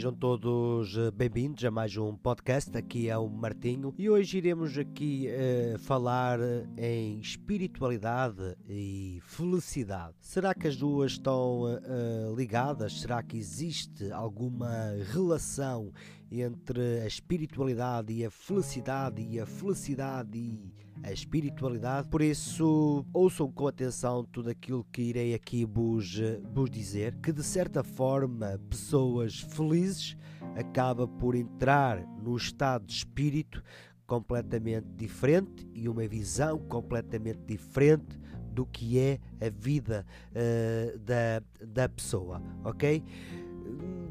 Sejam todos eh, bem-vindos a mais um podcast. Aqui é o Martinho e hoje iremos aqui uh, falar em espiritualidade e felicidade. Será que as duas estão uh, ligadas? Será que existe alguma relação entre a espiritualidade e a felicidade e a felicidade e a espiritualidade. Por isso, ouçam com atenção tudo aquilo que irei aqui vos, vos dizer, que de certa forma pessoas felizes acaba por entrar no estado de espírito completamente diferente e uma visão completamente diferente do que é a vida uh, da, da pessoa, ok?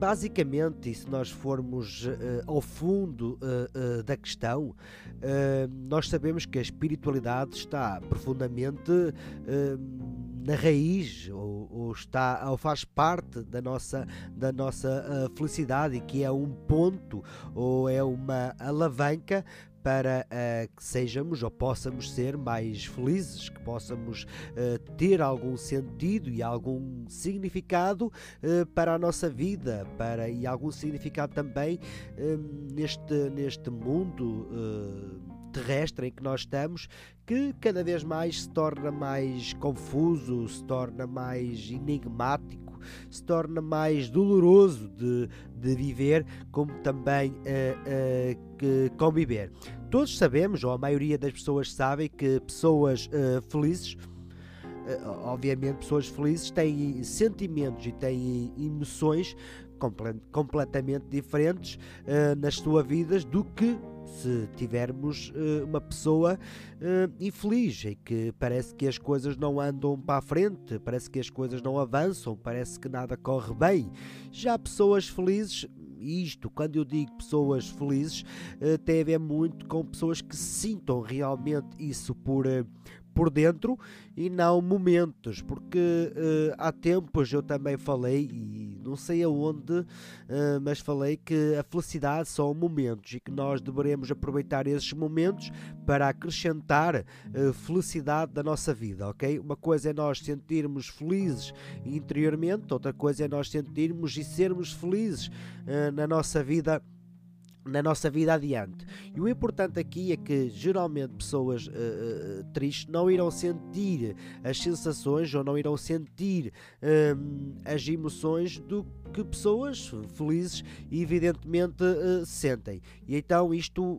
Basicamente, se nós formos uh, ao fundo uh, uh, da questão, nós sabemos que a espiritualidade está profundamente na raiz ou, ou, está ou faz parte da nossa da nossa felicidade e que é um ponto ou é uma alavanca para uh, que sejamos ou possamos ser mais felizes, que possamos uh, ter algum sentido e algum significado uh, para a nossa vida, para e algum significado também neste neste mundo terrestre em que nós estamos, que cada vez mais se torna mais confuso, se torna mais enigmático se torna mais doloroso de, de viver, como também uh, uh, conviver. Todos sabemos, ou a maioria das pessoas sabem, que pessoas uh, felizes obviamente pessoas felizes têm sentimentos e têm emoções completamente diferentes uh, nas suas vidas do que se tivermos uh, uma pessoa uh, infeliz e que parece que as coisas não andam para a frente, parece que as coisas não avançam, parece que nada corre bem. Já pessoas felizes isto, quando eu digo pessoas felizes, tem a ver muito com pessoas que sintam realmente isso por, por dentro e não momentos, porque uh, há tempos eu também falei, e não sei aonde, uh, mas falei que a felicidade são momentos e que nós deveremos aproveitar esses momentos para acrescentar uh, felicidade da nossa vida, ok? Uma coisa é nós sentirmos felizes interiormente, outra coisa é nós sentirmos e sermos felizes na nossa vida na nossa vida adiante. E o importante aqui é que geralmente pessoas uh, uh, tristes não irão sentir as sensações ou não irão sentir uh, as emoções do que pessoas felizes evidentemente sentem. E então isto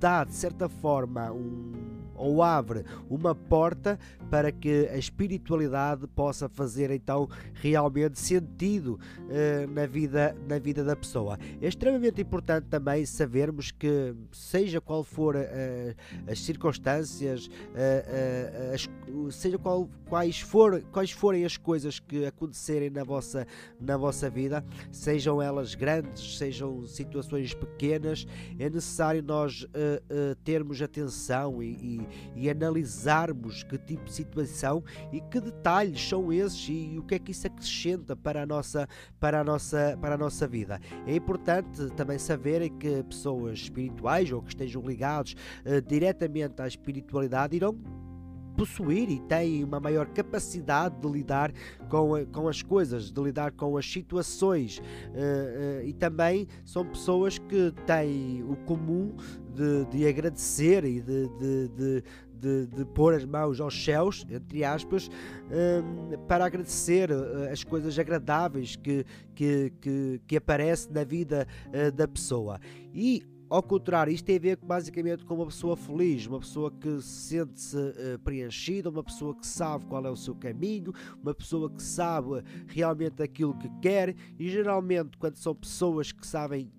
dá de certa forma um, ou abre uma porta para que a espiritualidade possa fazer então realmente sentido na vida na vida da pessoa. É extremamente importante também sabermos que, seja qual for uh, as circunstâncias, uh, uh, as, seja qual, quais, for, quais forem as coisas que acontecerem na vossa, na vossa vida, sejam elas grandes, sejam situações pequenas, é necessário nós termos atenção e, e, e analisarmos que tipo de situação e que detalhes são esses e o que é que isso acrescenta para a nossa, para a nossa, para a nossa vida. É importante também saber que pessoas espirituais ou que estejam ligados uh, diretamente à espiritualidade irão possuir e têm uma maior capacidade de lidar com, a, com as coisas, de lidar com as situações. Uh, uh, e também são pessoas que têm o comum de, de agradecer e de, de, de de, pôr as mãos aos céus, entre aspas, um, para agradecer uh, as coisas agradáveis que, que, que, que aparecem na vida uh, da pessoa. E ao contrário, isto tem a ver basicamente com uma pessoa feliz, uma pessoa que se sente-se uh, preenchida, uma pessoa que sabe qual é o seu caminho, uma pessoa que sabe realmente aquilo que quer, e geralmente, quando são pessoas que sabem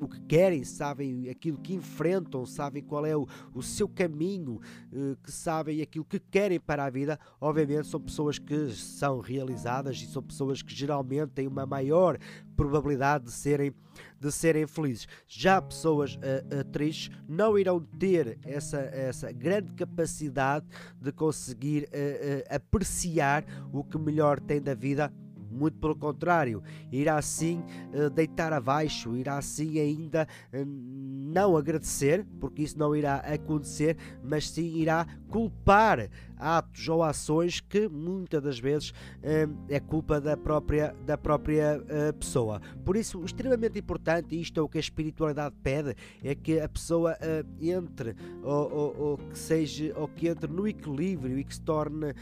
o que querem, sabem aquilo que enfrentam, sabem qual é o, o seu caminho, uh, que sabem aquilo que querem para a vida, obviamente são pessoas que são realizadas e são pessoas que geralmente têm uma maior probabilidade de serem, de serem felizes. Já pessoas uh, uh, tristes não irão ter essa, essa grande capacidade de conseguir apreciar o que melhor tem da vida muito pelo contrário, irá sim uh, deitar abaixo, irá sim ainda uh, não agradecer, porque isso não irá acontecer, mas sim irá culpar atos ou ações que muitas das vezes uh, é culpa da própria, da própria pessoa. Por isso, extremamente importante, e isto é o que a espiritualidade pede, é que a pessoa entre ou, ou, ou, que seja ou que entre no equilíbrio e que se torne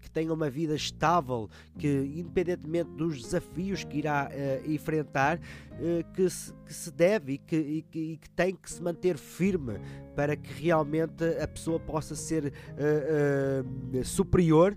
que tenha uma vida estável, que independentemente dos desafios que irá uh, enfrentar, uh, que, se, que, se, deve e que, e, que, e que, tem que se manter firme para que realmente a pessoa possa ser uh, superior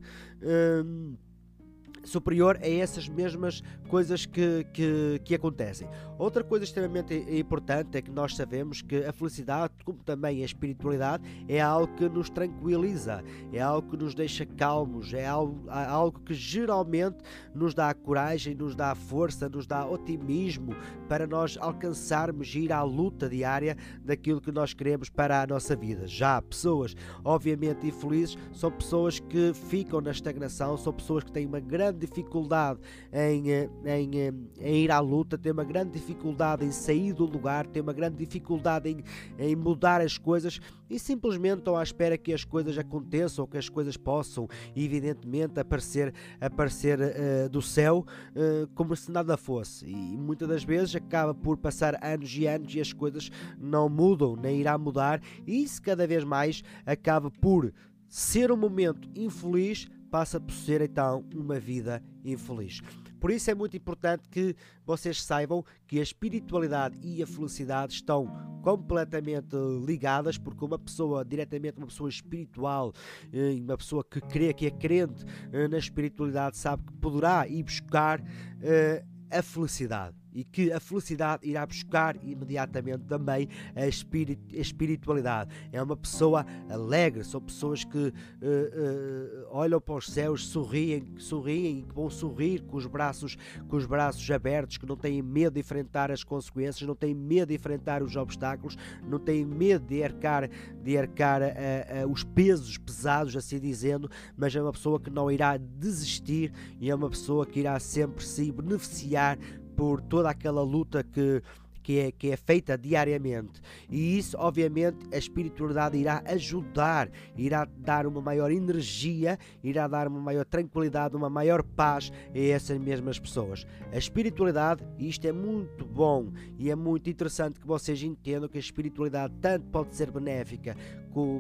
superior a essas mesmas coisas que, que, que, acontecem. Outra coisa extremamente importante é que nós sabemos que a felicidade, como também a espiritualidade, é algo que nos tranquiliza, é algo que nos deixa calmos, é algo, algo que geralmente nos dá coragem, nos dá força, nos dá otimismo para nós alcançarmos ir à luta diária daquilo que nós queremos para a nossa vida. Já pessoas, obviamente, infelizes são pessoas que ficam na estagnação, são pessoas que têm uma grande grande dificuldade em, eh, em, eh, em, ir à luta, tem uma grande dificuldade em sair do lugar, tem uma grande dificuldade em, em mudar as coisas e simplesmente estão à espera que as coisas aconteçam, que as coisas possam, evidentemente, aparecer, aparecer uh, do céu uh, como se nada fosse. E muitas das vezes acaba por passar anos e anos e as coisas não mudam, nem irá mudar, e isso cada vez mais acaba por ser um momento infeliz passa por ser então uma vida infeliz. Por isso é muito importante que vocês saibam que a espiritualidade e a felicidade estão completamente ligadas, porque uma pessoa, diretamente uma pessoa espiritual, eh, uma pessoa que crê, que é crente eh, na espiritualidade, sabe que poderá ir buscar eh, a felicidade e que a felicidade irá buscar imediatamente também a, espirit a espiritualidade. É uma pessoa alegre, são pessoas que uh, uh, olham para os céus, sorriem, sorriem e vão sorrir com os braços, com os braços abertos, que não têm medo de enfrentar as consequências, não têm medo de enfrentar os obstáculos, não têm medo de arcar, de arcar uh, os pesos pesados, assim dizendo, mas é uma pessoa que não irá desistir e é uma pessoa que irá sempre se beneficiar por toda aquela luta que, que é, que é feita diariamente. E isso, obviamente, a espiritualidade irá ajudar, irá dar uma maior energia, irá dar uma maior tranquilidade, uma maior paz a essas mesmas pessoas. A espiritualidade, e isto é muito bom e é muito interessante que vocês entendam que a espiritualidade tanto pode ser benéfica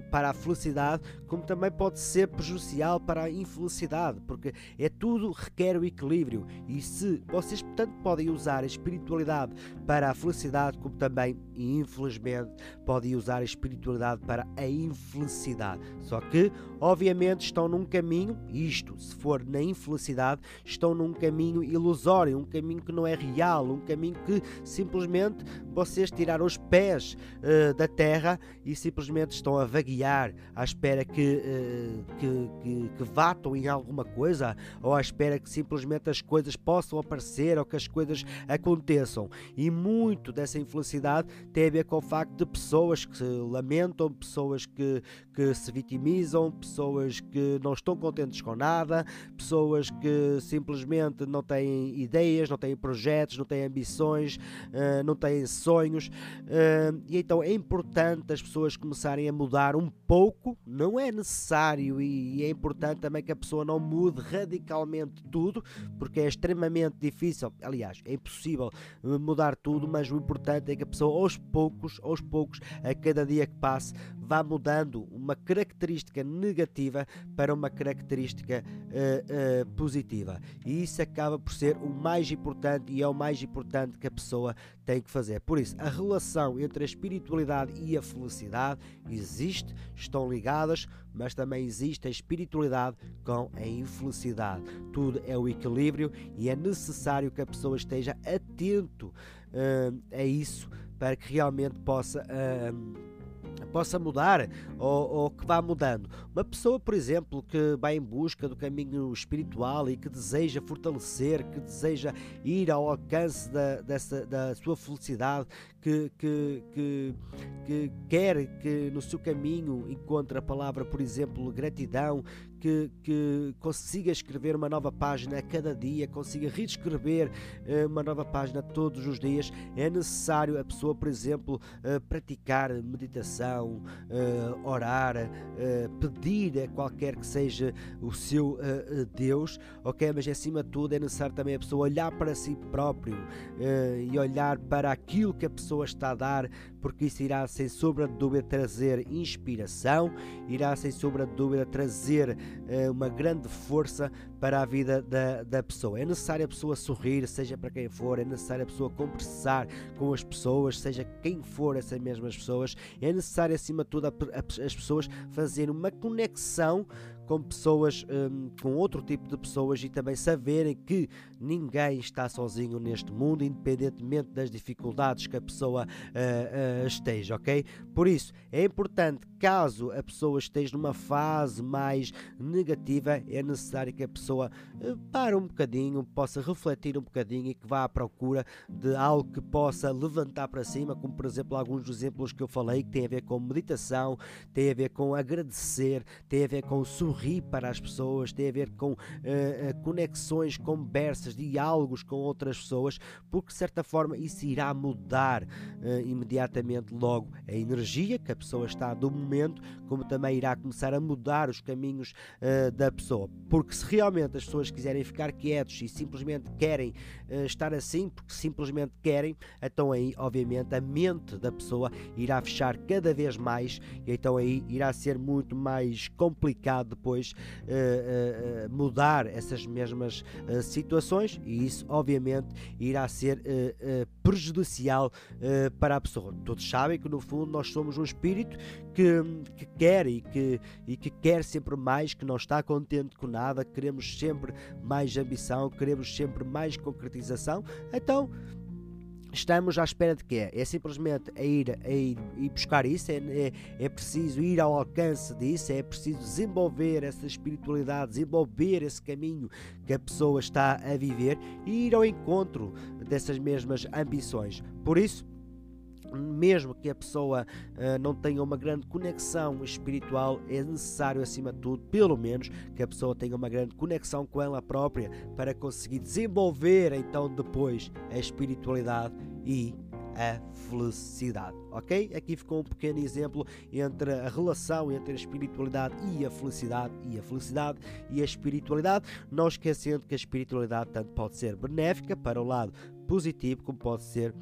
para a felicidade, como também pode ser prejudicial para a infelicidade, porque é tudo requer o equilíbrio. E se vocês, tanto podem usar a espiritualidade para a felicidade, como também, infelizmente, podem usar a espiritualidade para a infelicidade. Só que, obviamente, estão num caminho, isto, se for na infelicidade, estão num caminho ilusório, um caminho que não é real, um caminho que simplesmente vocês tiraram os pés uh, da terra e simplesmente estão a vaguear à espera que, uh, que, que, que batam em alguma coisa ou à espera que simplesmente as coisas possam aparecer ou que as coisas aconteçam. E muito dessa infelicidade tem a ver com o facto de pessoas que se lamentam, pessoas que, que se vitimizam, pessoas que não estão contentes com nada, pessoas que simplesmente não têm ideias, não têm projetos, não têm ambições, uh, não têm sonhos. Uh, e então é importante as pessoas começarem a mudar mudar um pouco, não é necessário e é importante também que a pessoa não mude radicalmente tudo, porque é extremamente difícil, aliás, é impossível mudar tudo, mas o importante é que a pessoa aos poucos, aos poucos, a cada dia que passe, vá mudando uma característica negativa para uma característica uh, uh, positiva. E isso acaba por ser o mais importante e é o mais importante que a pessoa tem que fazer. Por isso, a relação entre a espiritualidade e a felicidade existe, estão ligadas, mas também existe a espiritualidade com a infelicidade. Tudo é o equilíbrio e é necessário que a pessoa esteja atento uh, a isso para que realmente possa. Uh, possa mudar ou, ou, que vá mudando. Uma pessoa, por exemplo, que vai em busca do caminho espiritual e que deseja fortalecer, que deseja ir ao alcance da, dessa, da sua felicidade, que, que, que, que quer que no seu caminho encontre a palavra, por exemplo, gratidão, que, que consiga escrever uma nova página a cada dia, consiga reescrever uh, uma nova página todos os dias. É necessário a pessoa, por exemplo, uh, praticar meditação, uh, orar, pedir a qualquer que seja o seu Deus, ok? Mas acima de tudo é necessário também a pessoa olhar para si próprio e olhar para aquilo que a pessoa está a dar, porque isso irá sem sombra de dúvida trazer inspiração, irá sem sombra de dúvida trazer uh, uma grande força para a vida da, da pessoa. É necessário a pessoa sorrir, seja para quem for, é necessário a pessoa conversar com as pessoas, seja quem for essas mesmas pessoas, é necessário acima de tudo a, a, as pessoas fazerem uma conexão com pessoas, um, com outro tipo de pessoas e também saberem que ninguém está sozinho neste mundo, independentemente das dificuldades que a pessoa uh, uh, esteja, ok? Por isso, é importante, caso a pessoa esteja numa fase mais negativa, é necessário que a pessoa uh, pare um bocadinho, possa refletir um bocadinho e que vá à procura de algo que possa levantar para cima, como por exemplo alguns dos exemplos que eu falei, que tem a ver com meditação, tem a ver com agradecer, tem a ver com sorrir sorrir para as pessoas, tem a ver com uh, uh, conexões, conversas, diálogos com outras pessoas, porque de certa forma isso irá mudar uh, imediatamente logo a energia que a pessoa está do momento, como também irá começar a mudar os caminhos da pessoa. Porque se realmente as pessoas quiserem ficar quietos e simplesmente querem estar assim, porque simplesmente querem, então aí, obviamente, a mente da pessoa irá fechar cada vez mais e então aí irá ser muito mais complicado depois uh, uh, mudar essas mesmas situações e isso obviamente irá ser prejudicial para a pessoa. Todos sabem que no fundo nós somos um espírito que, que quer e que, e que quer sempre mais, que não está contente com nada, queremos sempre mais ambição, queremos sempre mais concretização. Então estamos à espera de quê? É simplesmente a ir, a ir, ir buscar isso, é, é, é, preciso ir ao alcance disso, é preciso desenvolver essa espiritualidade, desenvolver esse caminho que a pessoa está a viver e ir ao encontro dessas mesmas ambições. Por isso, mesmo que a pessoa uh, não tenha uma grande conexão espiritual, é necessário, acima de tudo, pelo menos, que a pessoa tenha uma grande conexão com ela própria para conseguir desenvolver então depois a espiritualidade e a felicidade, ok? Aqui ficou um pequeno exemplo entre a relação entre a espiritualidade e a felicidade, e a felicidade e a espiritualidade, não esquecendo que a espiritualidade tanto pode ser benéfica para o lado positivo, como pode ser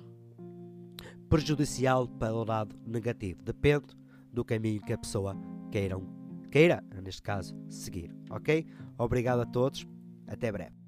prejudicial para o lado negativo. Depende do caminho que a pessoa queiram, queira, neste caso, seguir. Ok? Obrigado a todos. Até breve.